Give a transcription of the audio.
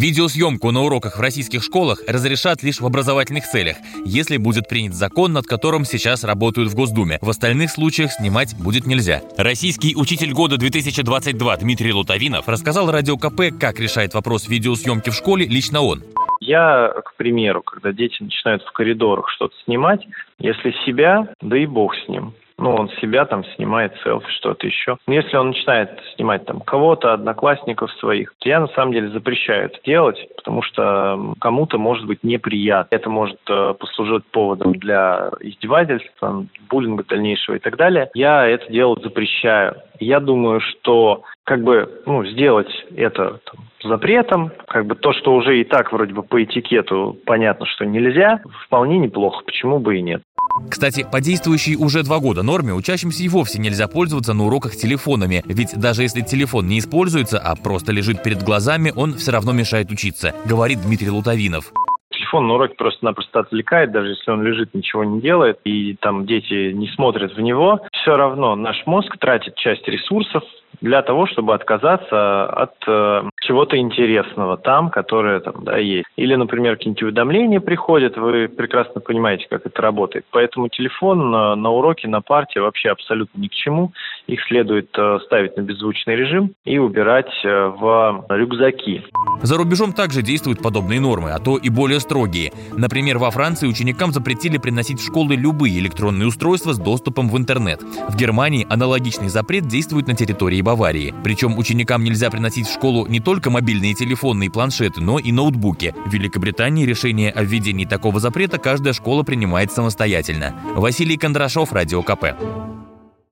Видеосъемку на уроках в российских школах разрешат лишь в образовательных целях, если будет принят закон, над которым сейчас работают в Госдуме. В остальных случаях снимать будет нельзя. Российский учитель года 2022 Дмитрий Лутавинов рассказал Радио КП, как решает вопрос видеосъемки в школе лично он. Я, к примеру, когда дети начинают в коридорах что-то снимать, если себя, да и бог с ним ну, он себя там снимает, селфи, что-то еще. Но если он начинает снимать там кого-то, одноклассников своих, я на самом деле запрещаю это делать, потому что кому-то может быть неприятно. Это может э, послужить поводом для издевательства, буллинга дальнейшего и так далее. Я это делать запрещаю. Я думаю, что как бы ну, сделать это там, запретом, как бы то, что уже и так вроде бы по этикету понятно, что нельзя, вполне неплохо, почему бы и нет. Кстати, по действующей уже два года норме учащимся и вовсе нельзя пользоваться на уроках телефонами, ведь даже если телефон не используется, а просто лежит перед глазами, он все равно мешает учиться, говорит Дмитрий Лутавинов. Телефон на уроке просто-напросто отвлекает, даже если он лежит, ничего не делает, и там дети не смотрят в него, все равно наш мозг тратит часть ресурсов для того, чтобы отказаться от э, чего-то интересного там, которое там, да, есть. Или, например, какие-нибудь уведомления приходят, вы прекрасно понимаете, как это работает. Поэтому телефон на, на уроке, на парте вообще абсолютно ни к чему. Их следует э, ставить на беззвучный режим и убирать э, в рюкзаки. За рубежом также действуют подобные нормы, а то и более строгие. Например, во Франции ученикам запретили приносить в школы любые электронные устройства с доступом в интернет. В Германии аналогичный запрет действует на территории Баварии. Причем ученикам нельзя приносить в школу не только мобильные телефоны и планшеты, но и ноутбуки. В Великобритании решение о введении такого запрета каждая школа принимает самостоятельно. Василий Кондрашов, Радио КП.